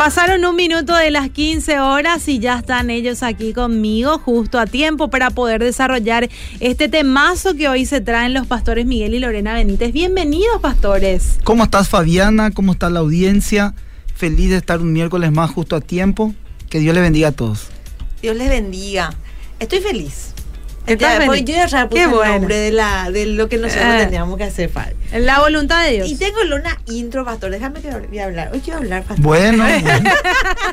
Pasaron un minuto de las 15 horas y ya están ellos aquí conmigo justo a tiempo para poder desarrollar este temazo que hoy se traen los pastores Miguel y Lorena Benítez. Bienvenidos, pastores. ¿Cómo estás, Fabiana? ¿Cómo está la audiencia? Feliz de estar un miércoles más justo a tiempo. Que Dios les bendiga a todos. Dios les bendiga. Estoy feliz. ¿Estás Ya, pues, yo ya puse Qué el bueno. nombre de, la, de lo que nosotros Ah. teníamos que hacer, Fabi. La voluntad de Dios. Y tengo una intro, pastor. Déjame que voy a hablar. Hoy quiero hablar, pastor. Bueno, bueno,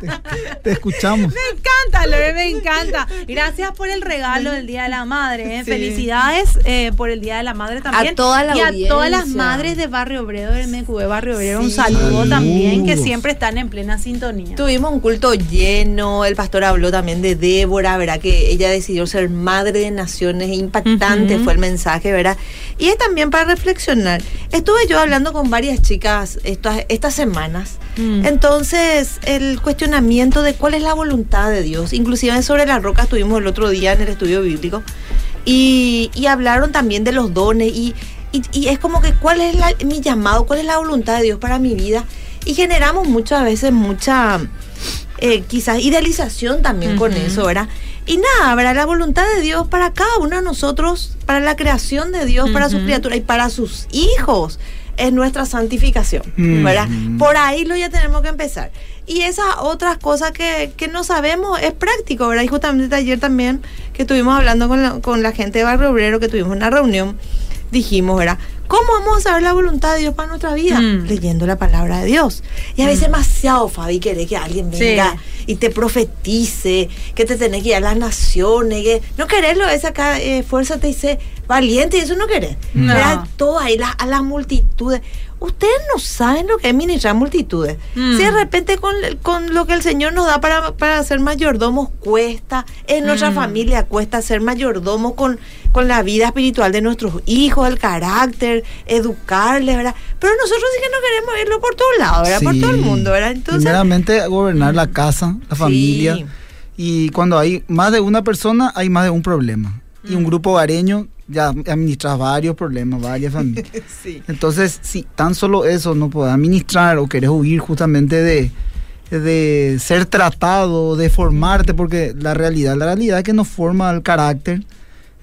te, te escuchamos. Me encanta, Lore, me encanta. Gracias por el regalo del Día de la Madre. ¿eh? Sí. Felicidades eh, por el Día de la Madre también. A toda la y a todas las madres de Barrio Obrero, del MQB Barrio Obrero, un saludo Saludos. también, que siempre están en plena sintonía. Tuvimos un culto lleno, el pastor habló también de Débora, ¿verdad? Que ella decidió ser madre de impactante Ujú. fue el mensaje, ¿verdad? Y es también para reflexionar. Estuve yo hablando con varias chicas estas, estas semanas, Mm. entonces el cuestionamiento de cuál es la voluntad de Dios, inclusive sobre la roca estuvimos el otro día en el estudio bíblico, y, y hablaron también de los dones y, y- y es como que cuál es la- mi llamado, cuál es la voluntad de Dios para mi vida. Y generamos muchas veces mucha, eh, quizás idealización también con Ujú. eso, ¿verdad? Y nada, ¿verdad? La voluntad de Dios para cada uno de nosotros, para la creación de Dios, para sus criaturas y para sus hijos, es nuestra santificación, ¿verdad? Por ahí lo ya tenemos que empezar. Y esas otras cosas que, que no sabemos es práctico, ¿verdad? Y justamente ayer también que estuvimos hablando con la, con la gente de Barrio Obrero, que tuvimos una reunión, dijimos, ¿verdad? ¿Cómo vamos a saber la voluntad de Dios para nuestra vida? Mm. Leyendo la palabra de Dios. Y a veces demasiado, Fabi, querés que alguien Sí. venga y te profetice, que te tenés que ir a las naciones, que no quererlo, esa acá, eh, fuerza te dice valiente y eso no querés. No. ¿Verdad? Todo ahí, la- a las multitudes. Ustedes no saben lo que es ministrar multitudes. Mm. Si de repente con, con lo que el Señor nos da para, para ser mayordomos cuesta, en nuestra Mm. familia cuesta ser mayordomos con, con la vida espiritual de nuestros hijos, el carácter, educarles, ¿verdad? Pero nosotros sí que no queremos irlo por todos lados, ¿verdad? Por todo el mundo, ¿verdad? Entonces, Primeramente, gobernar la casa, la Sí. familia. Y cuando hay más de una persona, hay más de un problema. Y Mm. un grupo hogareño ya administra varios problemas, varias familias. sí. Entonces, si tan solo eso no puedes administrar o querés huir justamente de, de ser tratado, de formarte, porque la realidad, la realidad es que nos forma el carácter,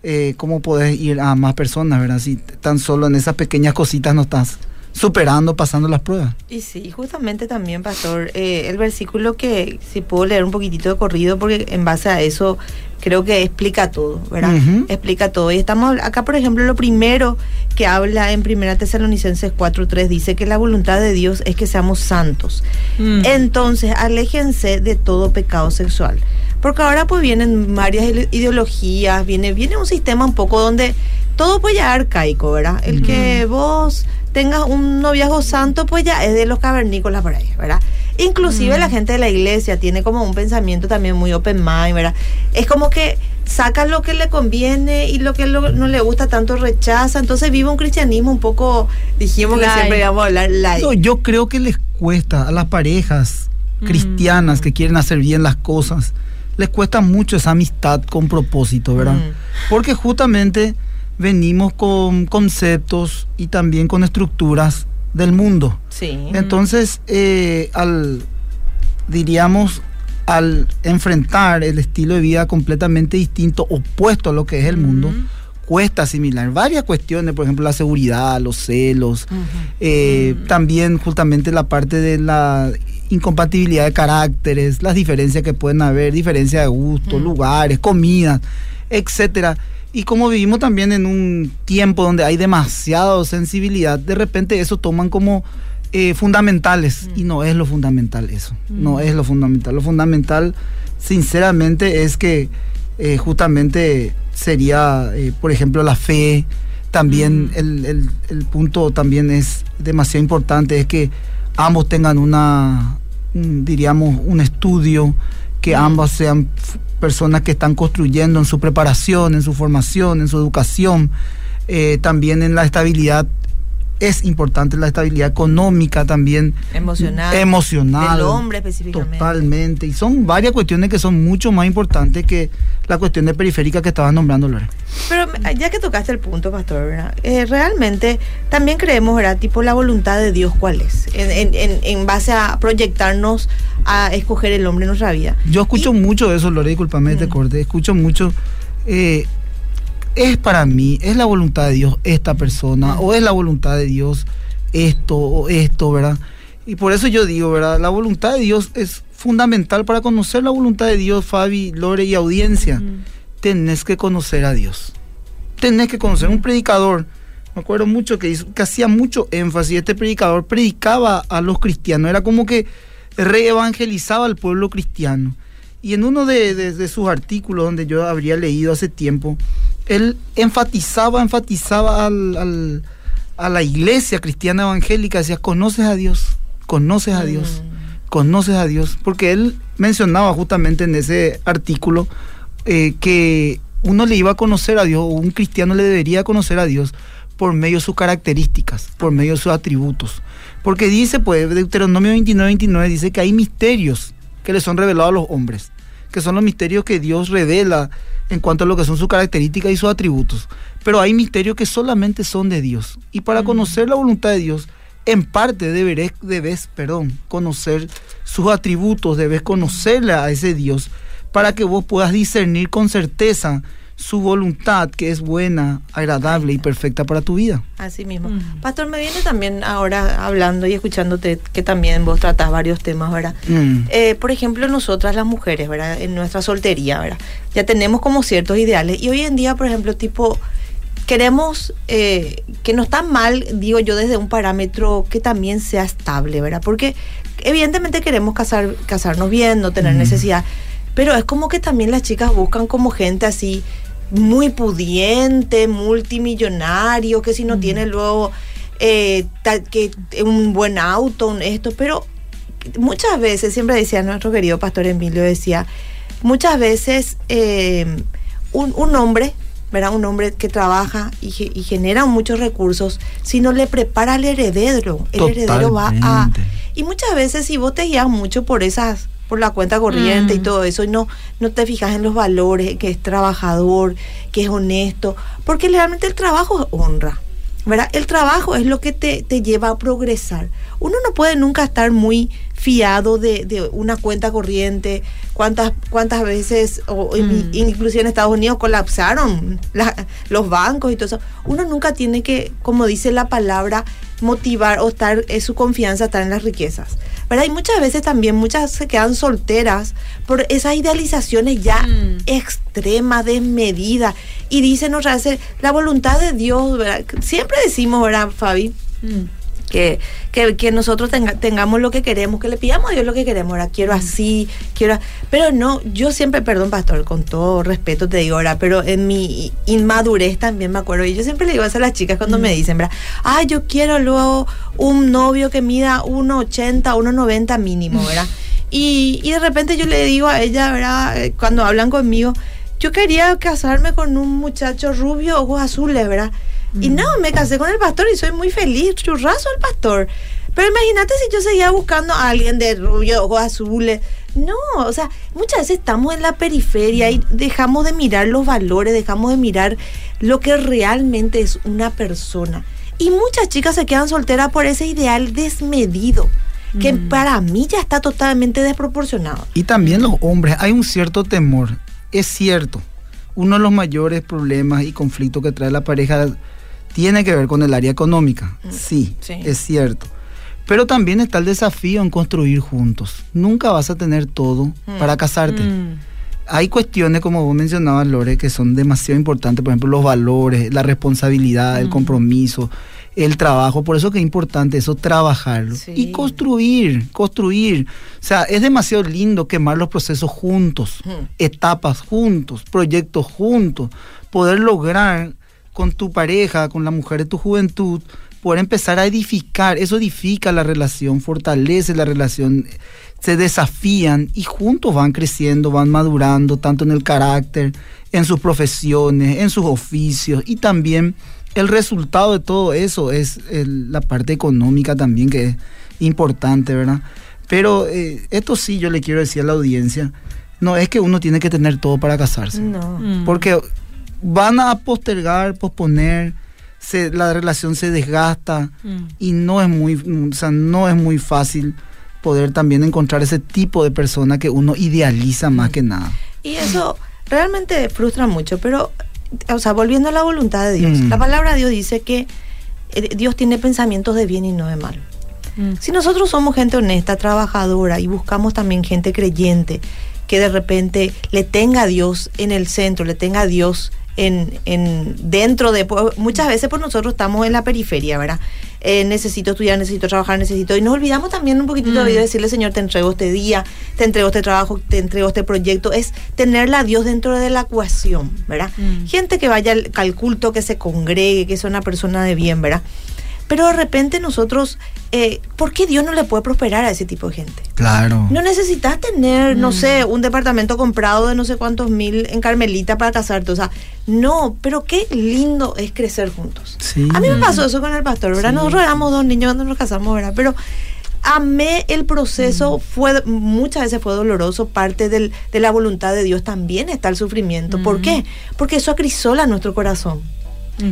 eh, cómo podés ir a más personas, ¿verdad? Si tan solo en esas pequeñas cositas no estás superando, pasando las pruebas. Y sí, justamente también, pastor, eh, el versículo que si puedo leer un poquitito de corrido, porque en base a eso creo que explica todo, ¿verdad? Explica todo. Y estamos acá, por ejemplo, lo primero que habla en 1 Tesalonicenses 4.3 dice que la voluntad de Dios es que seamos santos. Mm. Entonces, aléjense de todo pecado sexual. Porque ahora pues vienen varias ide- ideologías, viene, viene un sistema un poco donde todo pues ya es arcaico, ¿verdad? El que vos tengas un noviazgo santo pues ya es de los cavernícolas por ahí, ¿verdad? Inclusive la gente de la iglesia tiene como un pensamiento también muy open mind, ¿verdad? Es como que saca lo que le conviene y lo que lo- no le gusta tanto rechaza, entonces vive un cristianismo un poco, dijimos que Light. siempre íbamos a hablar light. No, yo creo que les cuesta a las parejas Mm. cristianas que quieren hacer bien las cosas, les cuesta mucho esa amistad con propósito, ¿verdad? Mm. Porque justamente venimos con conceptos y también con estructuras del mundo. Sí. Entonces, eh, al, diríamos, al enfrentar el estilo de vida completamente distinto, opuesto a lo que es el mundo, cuesta asimilar varias cuestiones, por ejemplo, la seguridad, los celos, eh, también justamente la parte de la incompatibilidad de caracteres, las diferencias que pueden haber, diferencias de gusto, lugares, comidas, etcétera. Y como vivimos también en un tiempo donde hay demasiada sensibilidad, de repente eso toman como eh, fundamentales y no es lo fundamental eso, no es lo fundamental. Lo fundamental, sinceramente, es que eh, justamente sería, eh, por ejemplo, la fe. También el, el- el punto también es demasiado importante, es que ambos tengan una, un, diríamos, un estudio, que ambas sean personas que están construyendo en su preparación, en su formación, en su educación. eh, también en la estabilidad es importante la estabilidad económica también. Emocional. Emocional. Del hombre específicamente. Totalmente. Y son varias cuestiones que son mucho más importantes que la cuestión de periférica que estabas nombrando, Lore. Pero ya que tocaste el punto, pastor, eh, realmente también creemos, ¿verdad? Tipo, la voluntad de Dios, ¿cuál es? En, en, en, base a proyectarnos a escoger el hombre en nuestra vida. Yo escucho mucho eso, Lore, disculpame, te corte. Escucho mucho. Eh, es para mí, es la voluntad de Dios esta persona, o es la voluntad de Dios esto o esto, ¿verdad? Y por eso yo digo, ¿verdad? La voluntad de Dios es fundamental para conocer la voluntad de Dios, Fabi, Lore y audiencia. Tenés que conocer a Dios. Tenés que conocer un predicador. Me acuerdo mucho que, que hacía mucho énfasis. Este predicador predicaba a los cristianos. Era como que reevangelizaba al pueblo cristiano. Y en uno de, sus artículos, donde yo habría leído hace tiempo, él enfatizaba, enfatizaba al, a la iglesia cristiana evangélica, decía, conoces a Dios, conoces a Dios, mm. conoces a Dios, porque él mencionaba justamente en ese artículo eh, que uno le iba a conocer a Dios, o un cristiano le debería conocer a Dios por medio de sus características, por medio de sus atributos. Porque dice, pues, Deuteronomio 29, 29 dice que hay misterios que le son revelados a los hombres que son los misterios que Dios revela en cuanto a lo que son sus características y sus atributos. Pero hay misterios que solamente son de Dios. Y para conocer la voluntad de Dios, en parte deberé, debes perdón, conocer sus atributos, debes conocerle a ese Dios para que vos puedas discernir con certeza su voluntad que es buena, agradable y perfecta para tu vida. Así mismo. Mm. Pastor, me viene también ahora hablando y escuchándote que también vos tratás varios temas, ¿verdad? Mm. Eh, por ejemplo, nosotras las mujeres, ¿verdad? En nuestra soltería, ¿verdad? Ya tenemos como ciertos ideales y hoy en día, por ejemplo, tipo, queremos eh, que no está mal, digo yo, desde un parámetro que también sea estable, ¿verdad? Porque evidentemente queremos casar, casarnos bien, no tener mm. necesidad, pero es como que también las chicas buscan como gente así muy pudiente, multimillonario, que si no tiene luego eh, que un buen auto, esto, pero muchas veces, siempre decía nuestro querido pastor Emilio, decía, muchas veces eh, un, hombre, ¿verdad? Un hombre que trabaja y, genera muchos recursos, si no le prepara al heredero, el heredero va a... Y muchas veces si vos te guías mucho por esas por la cuenta corriente y mm. todo eso y no, no te fijas en los valores, que es trabajador, que es honesto, porque realmente el trabajo es honra, ¿verdad? El trabajo es lo que te, te lleva a progresar. Uno no puede nunca estar muy fiado de, de una cuenta corriente, cuántas, cuántas veces, o mm. inclusive en Estados Unidos colapsaron los bancos y todo eso. Uno nunca tiene que, como dice la palabra, motivar o estar, es su confianza estar en las riquezas. ¿Verdad? Y muchas veces también muchas se quedan solteras por esas idealizaciones ya mm. extremas, desmedidas. Y dicen otra vez, la voluntad de Dios, ¿verdad? Siempre decimos, ¿verdad, Fabi? Mm que, que, nosotros tengamos lo que queremos, que le pidamos a Dios lo que queremos, ahora quiero así, quiero... Pero no, yo siempre, perdón, pastor, con todo respeto te digo ahora, pero en mi inmadurez también me acuerdo, y yo siempre le digo eso a las chicas cuando me dicen, ¿verdad? Ah, yo quiero luego un novio que mida 1,80, 1,90 mínimo, ¿verdad? Y, y de repente yo le digo a ella, ¿verdad? Eh, cuando hablan conmigo, yo quería casarme con un muchacho rubio, ojos azules, ¿verdad? Y no, me casé con el pastor y soy muy feliz, churrazo el pastor. Pero imagínate si yo seguía buscando a alguien de rubio, ojos azules. No, o sea, muchas veces estamos en la periferia y dejamos de mirar los valores, dejamos de mirar lo que realmente es una persona. Y muchas chicas se quedan solteras por ese ideal desmedido, que mm. para mí ya está totalmente desproporcionado. Y también los hombres, hay un cierto temor, es cierto. Uno de los mayores problemas y conflictos que trae la pareja tiene que ver con el área económica, mm, sí, es cierto. Pero también está el desafío en construir juntos. Nunca vas a tener todo mm. para casarte. Mm. Hay cuestiones, como vos mencionabas, Lore, que son demasiado importantes. Por ejemplo, los valores, la responsabilidad, el compromiso, el trabajo. Por eso que es importante eso, trabajarlo. Y construir, construir. O sea, es demasiado lindo quemar los procesos juntos, etapas juntos, proyectos juntos, poder lograr con tu pareja, con la mujer de tu juventud, poder empezar a edificar. Eso edifica la relación, fortalece la relación, se desafían y juntos van creciendo, van madurando, tanto en el carácter, en sus profesiones, en sus oficios y también el resultado de todo eso es la parte económica también que es importante, ¿verdad? Pero eh, esto sí yo le quiero decir a la audiencia, no es que uno tiene que tener todo para casarse. No. Mm. Porque van a postergar, posponer, se, la relación se desgasta mm. y no es muy, o sea, no es muy fácil poder también encontrar ese tipo de persona que uno idealiza más que nada. Y eso realmente frustra mucho, pero, o sea, volviendo a la voluntad de Dios, mm. la palabra de Dios dice que eh, Dios tiene pensamientos de bien y no de mal. Si nosotros somos gente honesta, trabajadora y buscamos también gente creyente, que de repente le tenga a Dios en el centro, le tenga a Dios en, en dentro de muchas veces por nosotros estamos en la periferia, ¿verdad? Eh, necesito estudiar, necesito trabajar, necesito y nos olvidamos también un poquitito de mm. decirle Señor te entrego este día, te entrego este trabajo, te entrego este proyecto, es tenerla a Dios dentro de la ecuación, ¿verdad? Mm. Gente que vaya al, al culto, que se congregue, que sea una persona de bien, ¿verdad? Pero de repente nosotros, eh, ¿por qué Dios no le puede prosperar a ese tipo de gente? Claro. No necesitas tener, no mm. sé, un departamento comprado de no sé cuántos mil en Carmelita para casarte. O sea, no, pero qué lindo es crecer juntos. Sí. A mí me pasó eso con el pastor, ¿verdad? Nosotros éramos dos niños cuando nos casamos, ¿verdad? Pero amé el proceso, mm. fue muchas veces fue doloroso, parte del, de la voluntad de Dios también está el sufrimiento. ¿Por mm. qué? Porque eso acrisola nuestro corazón.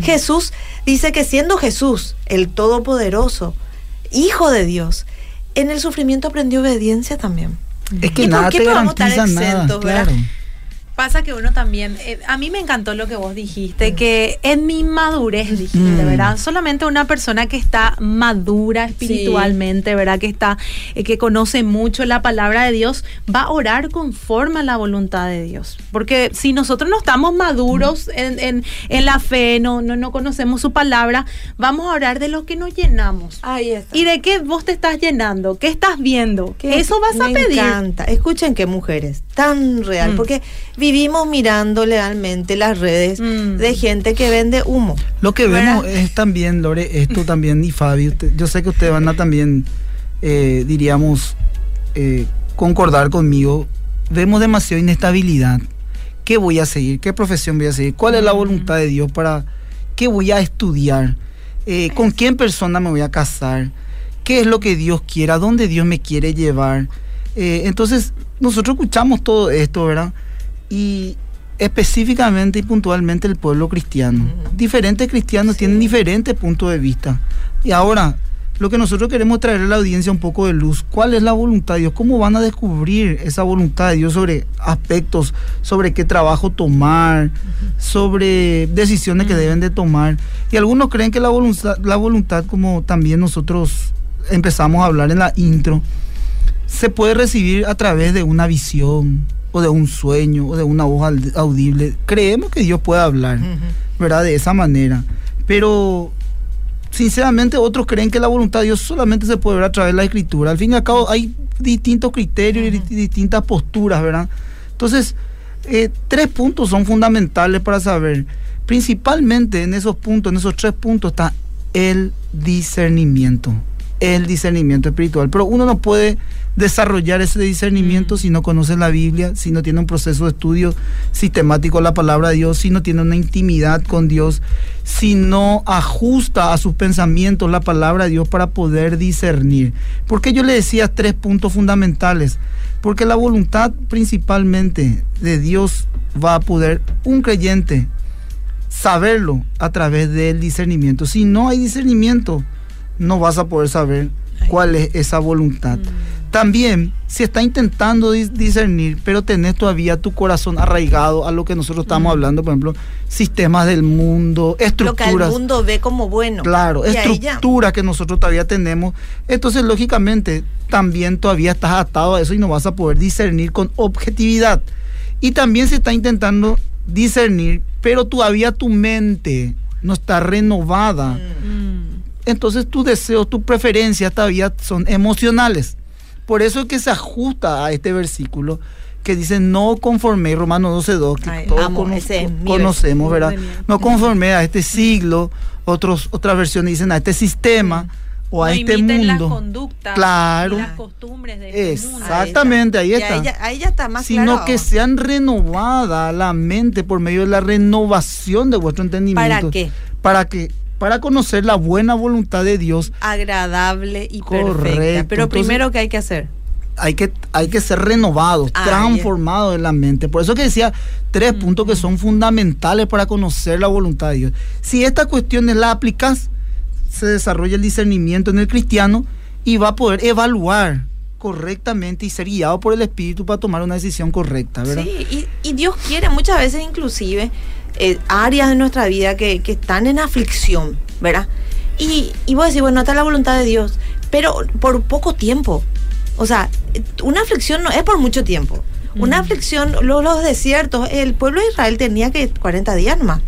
Jesús dice que siendo Jesús, el Todopoderoso, Hijo de Dios, en el sufrimiento aprendió obediencia también. Es que nada te garantiza nada, claro. Pasa que uno también, eh, a mí me encantó lo que vos dijiste, que en mi madurez, dijiste, mm. ¿verdad? Solamente una persona que está madura espiritualmente, ¿verdad? Que está, eh, que conoce mucho la palabra de Dios, va a orar conforme a la voluntad de Dios. Porque si nosotros no estamos maduros mm. en, en, la fe, no, no, no conocemos su palabra, vamos a orar de lo que nos llenamos. Ahí está. ¿Y de qué vos te estás llenando? ¿Qué estás viendo? Eso vas a pedir. Me encanta. Escuchen qué mujeres, tan real, mm. porque vivimos mirando legalmente las redes mm. de gente que vende humo. Lo que vemos es también, Lore, esto también, y Fabi, yo sé que ustedes van a también, eh, diríamos, eh, concordar conmigo, vemos demasiada inestabilidad. ¿Qué voy a seguir? ¿Qué profesión voy a seguir? ¿Cuál es la mm. voluntad de Dios para qué voy a estudiar? Eh, ¿Con quién persona me voy a casar? ¿Qué es lo que Dios quiere? ¿A dónde Dios me quiere llevar? Entonces, nosotros escuchamos todo esto, ¿verdad? y específicamente y puntualmente el pueblo cristiano. Diferentes cristianos tienen diferentes puntos de vista. Y ahora, lo que nosotros queremos traer a la audiencia un poco de luz, ¿cuál es la voluntad de Dios? ¿Cómo van a descubrir esa voluntad de Dios sobre aspectos, sobre qué trabajo tomar, sobre decisiones que deben de tomar? Y algunos creen que la voluntad, la voluntad, como también nosotros empezamos a hablar en la intro, se puede recibir a través de una visión, o de un sueño o de una voz audible. Creemos que Dios puede hablar, ¿verdad? De esa manera. Pero sinceramente otros creen que la voluntad de Dios solamente se puede ver a través de la escritura. Al fin y al cabo hay distintos criterios y distintas posturas, ¿verdad? Entonces, eh, tres puntos son fundamentales para saber. Principalmente en esos puntos, en esos tres puntos está el discernimiento. El discernimiento espiritual. Pero uno no puede desarrollar ese discernimiento mm. si no conoce la Biblia, si no tiene un proceso de estudio sistemático de la palabra de Dios, si no tiene una intimidad con Dios, si no ajusta a sus pensamientos la palabra de Dios para poder discernir. Porque yo le decía tres puntos fundamentales. Porque la voluntad principalmente de Dios va a poder un creyente saberlo a través del discernimiento. Si no hay discernimiento, no vas a poder saber cuál es esa voluntad. Mm. También, si está intentando discernir, pero tenés todavía tu corazón arraigado a lo que nosotros estamos hablando, por ejemplo, sistemas del mundo, estructuras. Lo que el mundo ve como bueno. Claro, estructuras que nosotros todavía tenemos. Entonces, lógicamente, también todavía estás atado a eso y no vas a poder discernir con objetividad. Y también se está intentando discernir, pero todavía tu mente no está renovada. Mm. Entonces tus deseos, tus preferencias todavía son emocionales. Por eso es que se ajusta a este versículo que dice no conforme, Romano 12.2, que todos conocemos, ¿verdad? No conforme a este siglo, otros, otras versiones dicen a este sistema o a No este mundo. las conductas Claro. y las costumbres de este mundo. Exactamente, ahí está. Ahí ya, ahí ya está más sino claro. que sean renovada la mente por medio de la renovación de vuestro entendimiento. ¿Para qué? Para que para conocer la buena voluntad de Dios agradable y Correcto. perfecta. Pero Entonces- primero, ¿qué hay que hacer? hay que, hay que ser renovados, Ah, transformados en la mente. Por eso que decía tres puntos que son fundamentales para conocer la voluntad de Dios. Si estas cuestiones las aplicas, se desarrolla el discernimiento en el cristiano y va a poder evaluar correctamente y ser guiado por el Espíritu para tomar una decisión correcta, ¿verdad? Sí, y, y Dios quiere muchas veces inclusive eh, áreas de nuestra vida que, que están en aflicción, ¿verdad? Y, y vos decís, bueno, esta es la voluntad de Dios, pero por poco tiempo. O sea, una aflicción no es por mucho tiempo. Una aflicción, lo- los, desiertos, el pueblo de Israel tenía que 40 días más,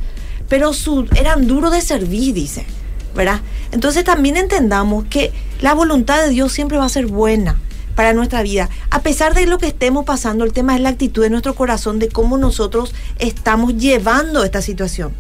pero su, eran duros de servir, dice, ¿verdad? Entonces también entendamos que la voluntad de Dios siempre va a ser buena para nuestra vida. A pesar de lo que estemos pasando, el tema es la actitud de nuestro corazón, de cómo nosotros estamos llevando esta situación.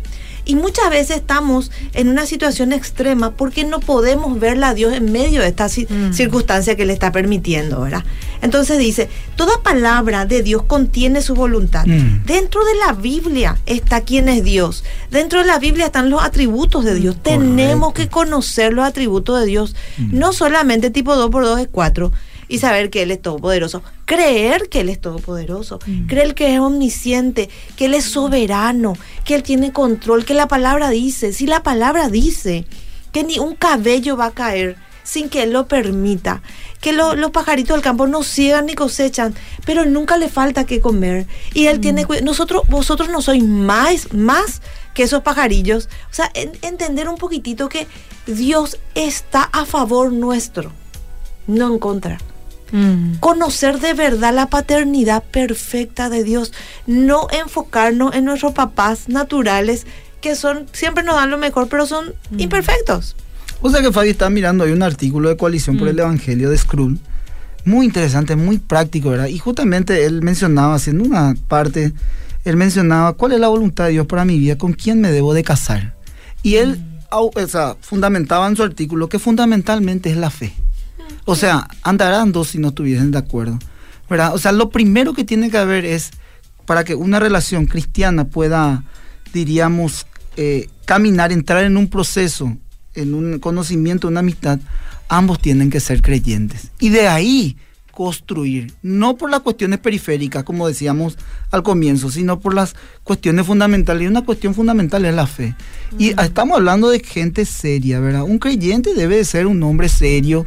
Y muchas veces estamos en una situación extrema porque no podemos verla a Dios en medio de esta ci- circunstancia que le está permitiendo, ¿verdad? Entonces dice, toda palabra de Dios contiene su voluntad. Mm. Dentro de la Biblia está quién es Dios. Dentro de la Biblia están los atributos de Dios. Tenemos que conocer los atributos de Dios. No solamente tipo 2 por 2 es 4 y saber que Él es todopoderoso. Creer que Él es todopoderoso. Creer que es omnisciente, que Él es soberano, que Él tiene control, que la palabra dice. Si la palabra dice que ni un cabello va a caer sin que Él lo permita, que lo- los pajaritos del campo no ciegan ni cosechan, pero nunca le falta que comer. Y Él tiene cuidado. Nosotros, vosotros no sois más, más que esos pajarillos. O sea, en- entender un poquitito que Dios está a favor nuestro, no en contra Mm. conocer de verdad la paternidad perfecta de Dios, no enfocarnos en nuestros papás naturales que son siempre nos dan lo mejor, pero son imperfectos. O sea que Fabi está mirando, hay un artículo de Coalición por el Evangelio de Skrull, muy interesante, muy práctico, ¿verdad? Y justamente él mencionaba, haciendo una parte, él mencionaba cuál es la voluntad de Dios para mi vida, con quién me debo de casar. Y él o sea, fundamentaba en su artículo que fundamentalmente es la fe. O sea, andarán dos si no estuviesen de acuerdo. ¿verdad? O sea, lo primero que tiene que haber es, para que una relación cristiana pueda, diríamos, eh, caminar, entrar en un proceso, en un conocimiento, una amistad, ambos tienen que ser creyentes. Y de ahí construir, no por las cuestiones periféricas, como decíamos al comienzo, sino por las cuestiones fundamentales. Y una cuestión fundamental es la fe. Y estamos hablando de gente seria, ¿verdad? Un creyente debe de ser un hombre serio,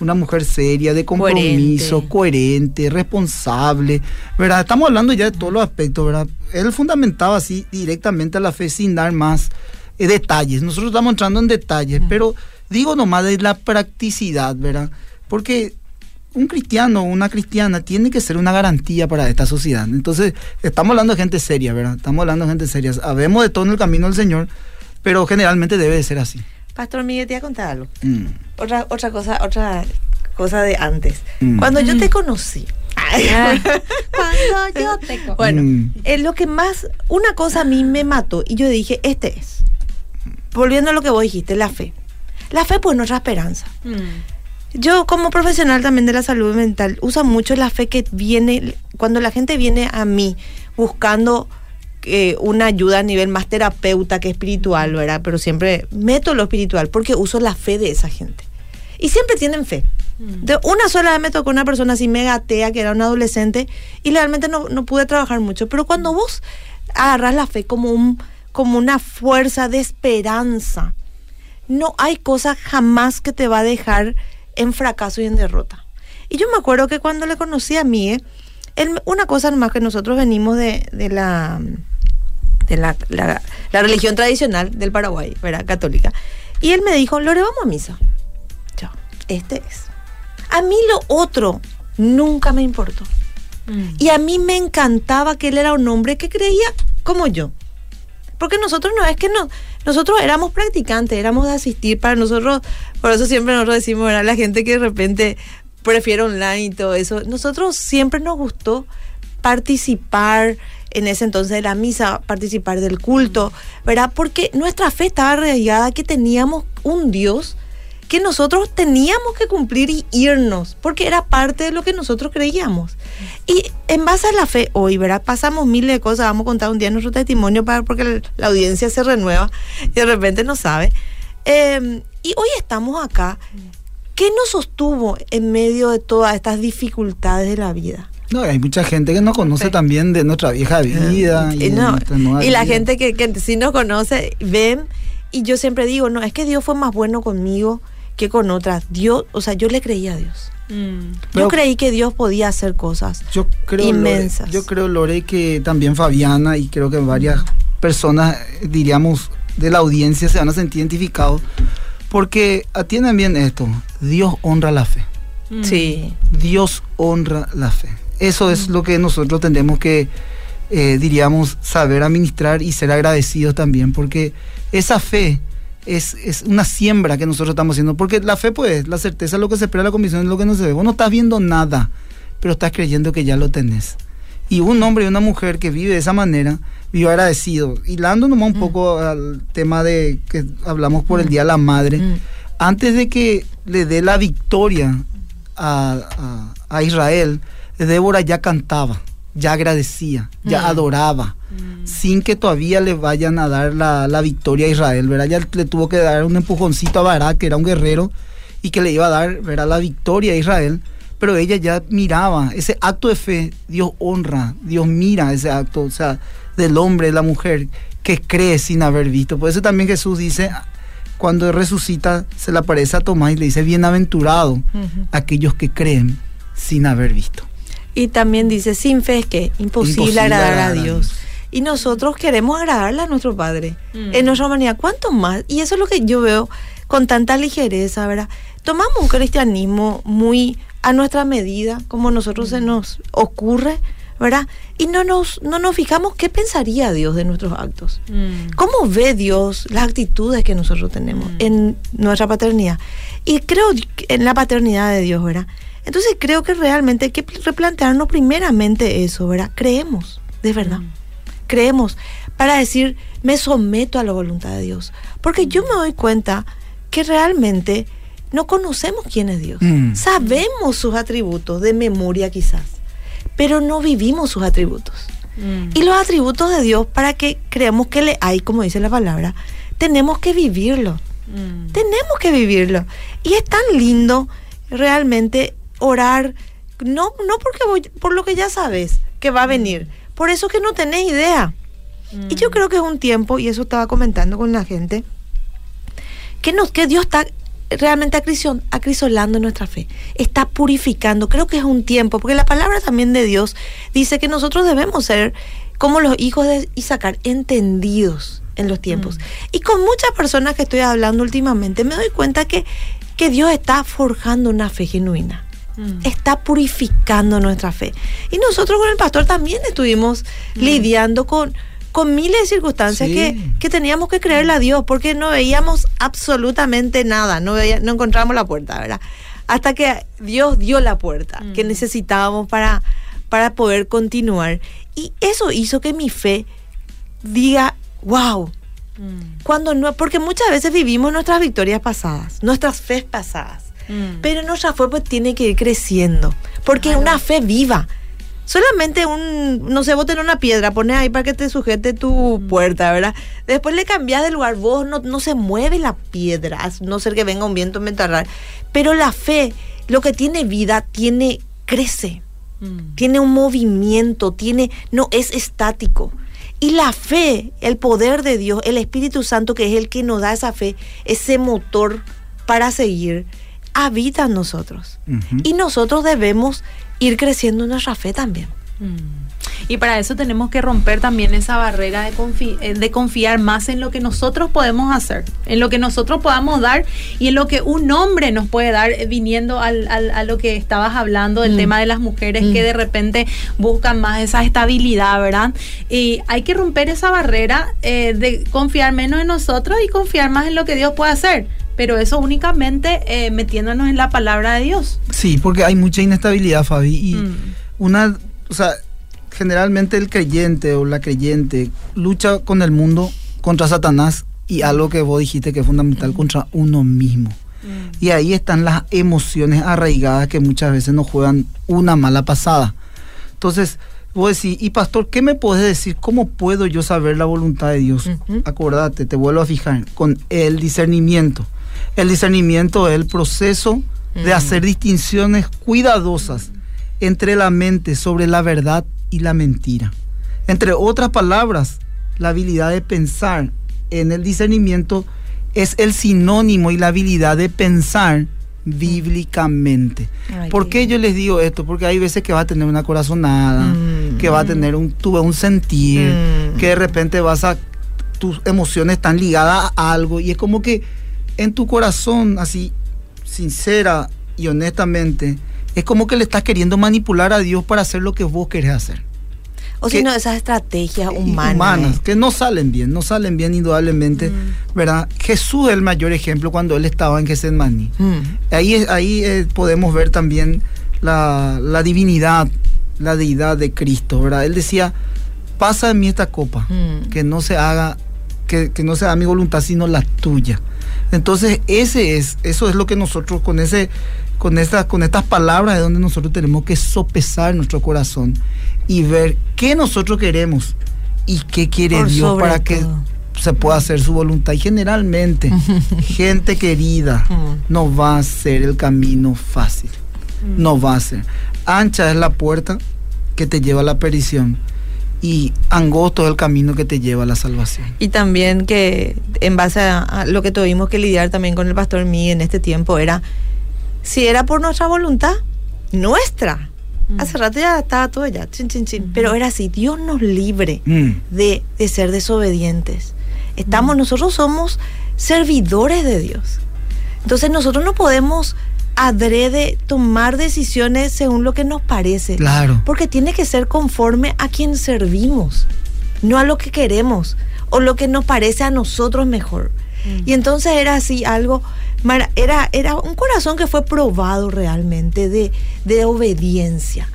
una mujer seria, de compromiso, coherente, responsable, ¿verdad? Estamos hablando ya de todos los aspectos, ¿verdad? Él fundamentaba así directamente a la fe sin dar más eh, detalles. Nosotros estamos entrando en detalles, pero digo nomás de la practicidad, ¿verdad? Porque un cristiano o una cristiana tiene que ser una garantía para esta sociedad. Entonces, estamos hablando de gente seria, ¿verdad? Estamos hablando de gente seria. Sabemos de todo en el camino del Señor, pero generalmente debe de ser así. Pastor Miguel, te voy a contar algo. Mm. Otra, otra cosa, otra cosa de antes. Mm. Cuando yo te conocí. Cuando yo te co- Bueno, Mm. eh, lo que más, una cosa a mí me mató y yo dije, este es. Volviendo a lo que vos dijiste, la fe. La fe pues nuestra esperanza. Mm. Yo como profesional también de la salud mental uso mucho la fe que viene, cuando la gente viene a mí buscando eh, una ayuda a nivel más terapeuta que espiritual, ¿verdad? Pero siempre meto lo espiritual porque uso la fe de esa gente. Y siempre tienen fe. De una sola vez me tocó una persona así mega atea, que era un adolescente, y realmente no, no pude trabajar mucho. Pero cuando vos agarras la fe como, un, como una fuerza de esperanza, no hay cosa jamás que te va a dejar en fracaso y en derrota. Y yo me acuerdo que cuando le conocí a Mie, él- una cosa nomás que nosotros venimos de, de la de la, la- la religión tradicional del Paraguay, ¿verdad? Católica. Y él me dijo, Lore, vamos a misa. Yo, este es. A mí lo otro nunca me importó. Mm. Y a mí me encantaba que él era un hombre que creía como yo. Porque nosotros no es que no, nosotros éramos practicantes, éramos de asistir para nosotros, por eso siempre nosotros decimos, ¿verdad? La gente que de repente prefiere online y todo eso, nosotros siempre nos gustó participar en ese entonces de la misa, participar del culto, ¿verdad? Porque nuestra fe estaba arraigada que teníamos un Dios que nosotros teníamos que cumplir y irnos, porque era parte de lo que nosotros creíamos. Y en base a la fe hoy, ¿verdad? Pasamos miles de cosas, vamos a contar un día nuestro testimonio para, porque la audiencia se renueva y de repente no sabe. Em, y hoy estamos acá. ¿Qué nos sostuvo en medio de todas estas dificultades de la vida? No, hay mucha gente que no conoce también de nuestra vieja vida. y, la gente que, que sí nos conoce, ven, y yo siempre digo, no, es que Dios fue más bueno conmigo que con otras. Dios, o sea, yo le creía a Dios. Mm. yo creí que Dios podía hacer cosas yo creo, inmensas. yo creo, Lore, que también Fabiana y creo que varias personas, diríamos, de la audiencia se van a sentir identificados porque atienden bien esto. Dios honra la fe. Mm. Sí. Dios honra la fe. Eso es lo que nosotros tenemos que, eh, diríamos, saber administrar y ser agradecidos también, porque esa fe es, una siembra que nosotros estamos haciendo. Porque la fe, pues, la certeza es lo que se espera, la convicción es lo que no se ve. Vos no estás viendo nada, pero estás creyendo que ya lo tenés. Y un hombre y una mujer que vive de esa manera, vive agradecido. Y dando nomás un mm. poco al tema de que hablamos por el mm. Día de la Madre, mm. antes de que le dé la victoria a, Israel, Débora ya cantaba, ya agradecía, ya adoraba, sin que todavía le vayan a dar la, victoria a Israel, ¿verdad? Ya le tuvo que dar un empujoncito a Barak, que era un guerrero, y que le iba a dar, ¿verdad? La victoria a Israel pero ella ya miraba ese acto de fe, Dios honra, Dios mira ese acto, o sea, del hombre, de la mujer, que cree sin haber visto. Por eso también Jesús dice, cuando resucita, se le aparece a Tomás y le dice, bienaventurado aquellos que creen sin haber visto. Y también dice, sin fe es que imposible, agradar, a Dios. Y nosotros queremos agradarle a nuestro Padre. Mm. En nuestra humanidad, ¿cuánto más? Y eso es lo que yo veo con tanta ligereza, ¿verdad? Tomamos un cristianismo muy a nuestra medida, como nosotros se nos ocurre, ¿verdad? Y no nos, no nos fijamos qué pensaría Dios de nuestros actos. Mm. ¿Cómo ve Dios las actitudes que nosotros tenemos mm. en nuestra paternidad? Y creo en la paternidad de Dios, ¿verdad? Entonces creo que realmente hay que replantearnos primeramente eso, ¿verdad? Creemos, de verdad. Mm. Creemos para decir, me someto a la voluntad de Dios. Porque yo me doy cuenta que realmente no conocemos quién es Dios. Mm. Sabemos sus atributos de memoria quizás, pero no vivimos sus atributos. Mm. Y los atributos de Dios, para que creamos que le hay, como dice la palabra, tenemos que vivirlo. Mm. Tenemos que vivirlo. Y es tan lindo realmente orar, no, no porque voy, por lo que ya sabes que va a venir, por eso que no tenés idea. Y yo creo que es un tiempo, y eso estaba comentando con la gente, que, nos, que Dios está realmente acrisolando nuestra fe, está purificando. Creo que es un tiempo, porque la palabra también de Dios dice que nosotros debemos ser como los hijos de Isaacar, entendidos en los tiempos. Mm. Y con muchas personas que estoy hablando últimamente, me doy cuenta que, que Dios está forjando una fe genuina. Mm. Está purificando nuestra fe. Y nosotros con el pastor también estuvimos mm. lidiando con, con miles de circunstancias que, teníamos que creerle a Dios porque no veíamos absolutamente nada, no, no encontramos la puerta, ¿verdad? Hasta que Dios dio la puerta que mm. necesitábamos para, para poder continuar. Y eso hizo que mi fe diga, wow. Cuando no, porque muchas veces vivimos nuestras victorias pasadas, nuestras fe pasadas. Mm. Pero nuestra fe pues tiene que ir creciendo, porque es una fe viva solamente un, no sé, vos tenés una piedra, pones ahí para que te sujete tu puerta, ¿verdad? Después le cambias de lugar, vos no, no se mueve la piedra, no ser que venga un viento a metarrar. Pero la fe, lo que tiene vida, tiene, crece, mm. tiene un movimiento, tiene, no es estático. Y la fe, el poder de Dios, el Espíritu Santo, que es el que nos da esa fe, ese motor para seguir, habita en nosotros. Y nosotros debemos ir creciendo nuestra fe también. Mm. Y para eso tenemos que romper también esa barrera de, eh, de confiar más en lo que nosotros podemos hacer, en lo que nosotros podamos dar y en lo que un hombre nos puede dar, eh, viniendo al, a lo que estabas hablando del mm. tema de las mujeres que mm. de repente buscan más esa estabilidad, ¿verdad? Y hay que romper esa barrera eh, de confiar menos en nosotros y confiar más en lo que Dios puede hacer pero eso únicamente eh, metiéndonos en la palabra de Dios. Sí, porque hay mucha inestabilidad, Fabi, y mm. una, o sea, generalmente el creyente o la creyente lucha con el mundo contra Satanás y algo que vos dijiste que es fundamental, mm. contra uno mismo. Y ahí están las emociones arraigadas que muchas veces nos juegan una mala pasada. Entonces, vos decís, y pastor, ¿qué me puedes decir? ¿Cómo puedo yo saber la voluntad de Dios? Ujú. Acordate, te vuelvo a fijar, con el discernimiento. El discernimiento es el proceso de Mm. hacer distinciones cuidadosas entre la mente sobre la verdad y la mentira. Entre otras palabras, la habilidad de pensar en el discernimiento es el sinónimo y la habilidad de pensar bíblicamente. Ay, ¿Por qué yo les digo esto? Porque hay veces que va a tener una corazonada, Mm. que va a tener un, tuve un sentir, Mm. que de repente vas a, tus emociones están ligadas a algo y es como que en tu corazón, así, sincera y honestamente, es como que le estás queriendo manipular a Dios para hacer lo que vos querés hacer. O si no, esas estrategias humanas. humanas, que no salen bien, no salen bien indudablemente, Mm. ¿verdad? Jesús es el mayor ejemplo cuando él estaba en Getsemaní. Mm. Ahí, ahí eh, podemos ver también la, la divinidad, la deidad de Cristo, ¿verdad? Él decía, pasa de mí esta copa, Mm. que no se haga, que, que no sea mi voluntad, sino la tuya. Entonces, ese es, eso es lo que nosotros con ese, con estas, con estas palabras es donde nosotros tenemos que sopesar nuestro corazón y ver qué nosotros queremos y qué quiere Por Dios para que se pueda hacer su voluntad. Y generalmente, gente querida, Mm. no va a ser el camino fácil. No va a ser. Ancha es la puerta que te lleva a la perdición y angosto es el camino que te lleva a la salvación. Y también que en base a, a lo que tuvimos que lidiar también con el pastor Mí en este tiempo era, si era por nuestra voluntad, nuestra. Mm. Hace rato ya estaba todo ya, chin, chin, chin. Pero era así, Dios nos libre Mm. de, de ser desobedientes. Estamos, nosotros somos servidores de Dios. Entonces nosotros no podemos adrede tomar decisiones según lo que nos parece. Claro. Porque tiene que ser conforme a quien servimos, no a lo que queremos o lo que nos parece a nosotros mejor. Y entonces era así algo, era, era un corazón que fue probado realmente de, de obediencia.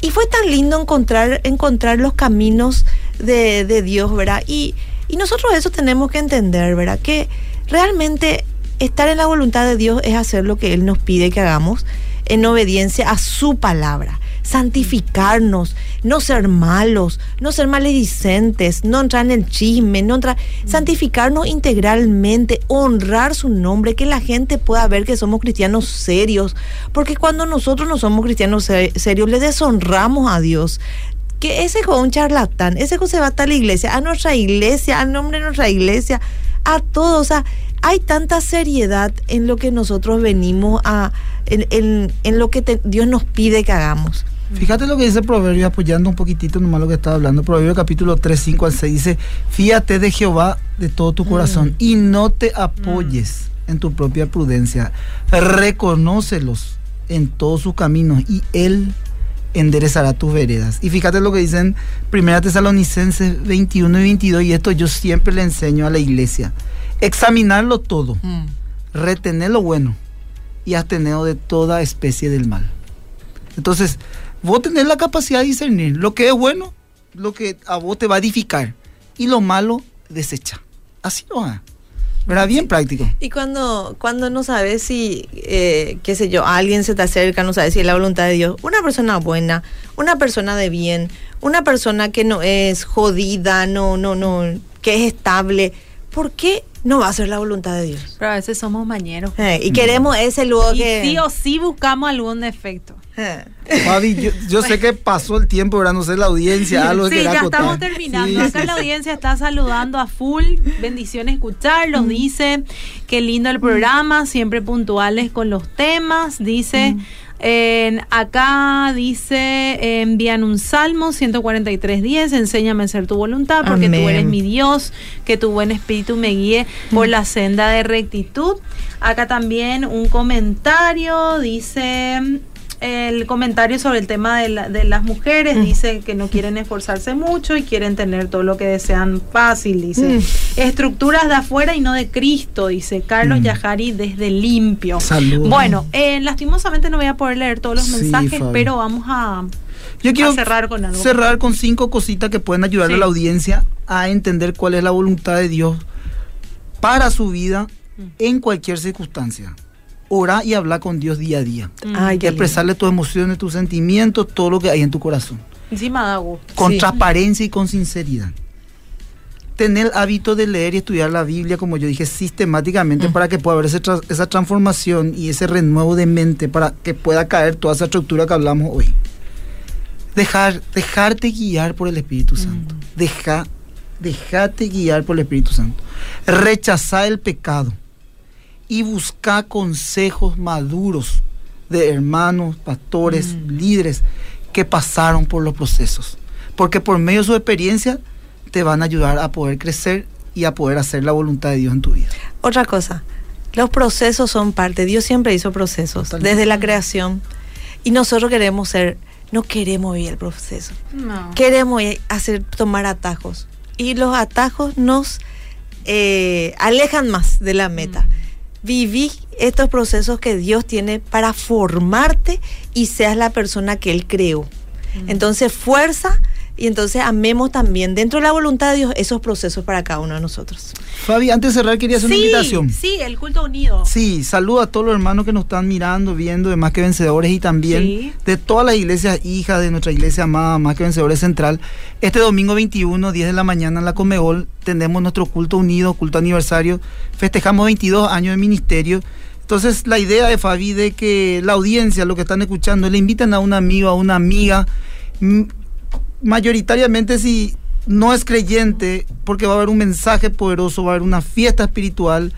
Y fue tan lindo encontrar, encontrar los caminos de, de Dios, ¿verdad? Y, y nosotros eso tenemos que entender, ¿verdad? Que realmente estar en la voluntad de Dios es hacer lo que Él nos pide que hagamos en obediencia a su palabra. Santificarnos, no ser malos, no ser maledicentes, no entrar en el chisme, no entrar, santificarnos integralmente, honrar su nombre, que la gente pueda ver que somos cristianos serios, porque cuando nosotros no somos cristianos se- serios, le deshonramos a Dios. Que ese es un charlatán, ese se va hasta la iglesia, a nuestra iglesia, al nombre de nuestra iglesia, a todos. O sea, hay tanta seriedad en lo que nosotros venimos a, en, en- en lo que te- Dios nos pide que hagamos. Fíjate lo que dice Proverbio, apoyando un poquitito nomás lo que estaba hablando. Proverbio capítulo 3, 5 al 6 dice, fíjate de Jehová de todo tu corazón y no te apoyes en tu propia prudencia. Reconócelos en todos sus caminos y Él enderezará tus veredas. Y fíjate lo que dicen 1 Tesalonicenses 21 y 22 y esto yo siempre le enseño a la iglesia. Examinarlo todo, retener lo bueno y abstener de toda especie del mal. Entonces, vos tenés la capacidad de discernir lo que es bueno, lo que a vos te va a edificar y lo malo desecha. Así no va. ¿Verdad? Bien práctico. Y cuando, cuando no sabes si, eh, qué sé yo, alguien se te acerca, no sabes si es la voluntad de Dios, una persona buena, una persona de bien, una persona que no es jodida, no, no, no, que es estable, ¿por qué no va a ser la voluntad de Dios? Pero a veces somos mañeros. Eh, y queremos ese luego Y que... sí o sí buscamos algún defecto. Eh. Fabi, yo, yo sé que pasó el tiempo, ¿verdad? No sé la audiencia, algo Sí, ya estamos terminando. Sí, Acá sí, la sí. audiencia está saludando a full. Bendiciones escucharlos. Dice, qué lindo el programa, siempre puntuales con los temas. Dice, acá dice, envían un salmo 143.10, enséñame a hacer tu voluntad porque tú eres mi Dios, que tu buen espíritu me guíe por la senda de rectitud. Acá también un comentario, dice el comentario sobre el tema de, la- de las mujeres, Mm. dice que no quieren esforzarse mucho y quieren tener todo lo que desean fácil, dice. Mm. Estructuras de afuera y no de Cristo, dice Carlos Mm. Yajari desde Limpio. Saludos. Bueno, eh, lastimosamente no voy a poder leer todos los Sí, mensajes, Fabi. pero vamos a... Yo quiero cerrar con algo. cerrar con cinco cositas que pueden ayudar a la audiencia a entender cuál es la voluntad de Dios para su vida Mm. en cualquier circunstancia. Ora y habla con Dios día a día. Ay, qué lindo. Expresarle tus emociones, tus sentimientos, todo lo que hay en tu corazón. Encima gusto. Con Sí. transparencia y con sinceridad. Tener el hábito de leer y estudiar la Biblia, como yo dije, sistemáticamente para que pueda haber ese tra- esa transformación y ese renuevo de mente para que pueda caer toda esa estructura que hablamos hoy. Dejar, dejarte guiar por el Espíritu Santo. Deja, dejate guiar por el Espíritu Santo. Rechazar el pecado y buscar consejos maduros de hermanos, pastores, líderes que pasaron por los procesos. Porque por medio de su experiencia te van a ayudar a poder crecer y a poder hacer la voluntad de Dios en tu vida. Otra cosa, los procesos son parte, Dios siempre hizo procesos, Totalmente. desde la creación. Y nosotros queremos ser, no queremos vivir el proceso. No. Queremos ir- hacer, tomar atajos. Y los atajos nos eh, alejan más de la meta. Viví estos procesos que Dios tiene para formarte y seas la persona que Él creó. Entonces, fuerza y entonces amemos también dentro de la voluntad de Dios esos procesos para cada uno de nosotros. Fabi, antes de cerrar quería hacer una Sí, invitación. sí, el culto unido. Sí, saludo a todos los hermanos que nos están mirando, viendo de Más que Vencedores y también Sí. de todas las iglesias hijas de nuestra iglesia amada Más que Vencedores Central. Este domingo 21, 10 de la mañana en la Comegol, tenemos nuestro culto unido, culto aniversario. Festejamos 22 años de ministerio. Entonces, la idea de Fabi de que la audiencia, lo que están escuchando, le invitan a un amigo, a una amiga, mayoritariamente si no es creyente, porque va a haber un mensaje poderoso, va a haber una fiesta espiritual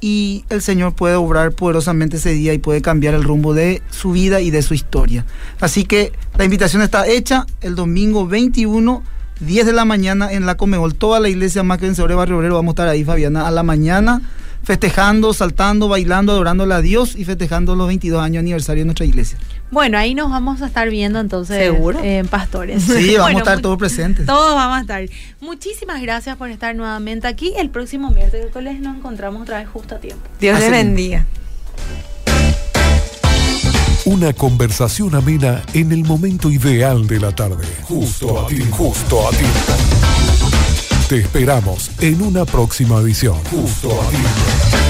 y el Señor puede obrar poderosamente ese día y puede cambiar el rumbo de su vida y de su historia. Así que la invitación está hecha el domingo 21, 10 de la mañana en la Comegol. Toda la iglesia más que vencedores de Barrio Obrero vamos a estar ahí, Fabiana, a la mañana, festejando, saltando, bailando, adorándole a Dios y festejando los 22 años aniversario de nuestra iglesia. Bueno, ahí nos vamos a estar viendo entonces ¿Seguro? en Pastores. Sí, vamos Bueno, a estar todos presentes. Todos vamos a estar. Muchísimas gracias por estar nuevamente aquí. El próximo miércoles nos encontramos otra vez justo a tiempo. Dios Así le mismo. bendiga. Una conversación amena en el momento ideal de la tarde. Justo a ti, justo a ti. Te esperamos en una próxima edición. Justo a ti.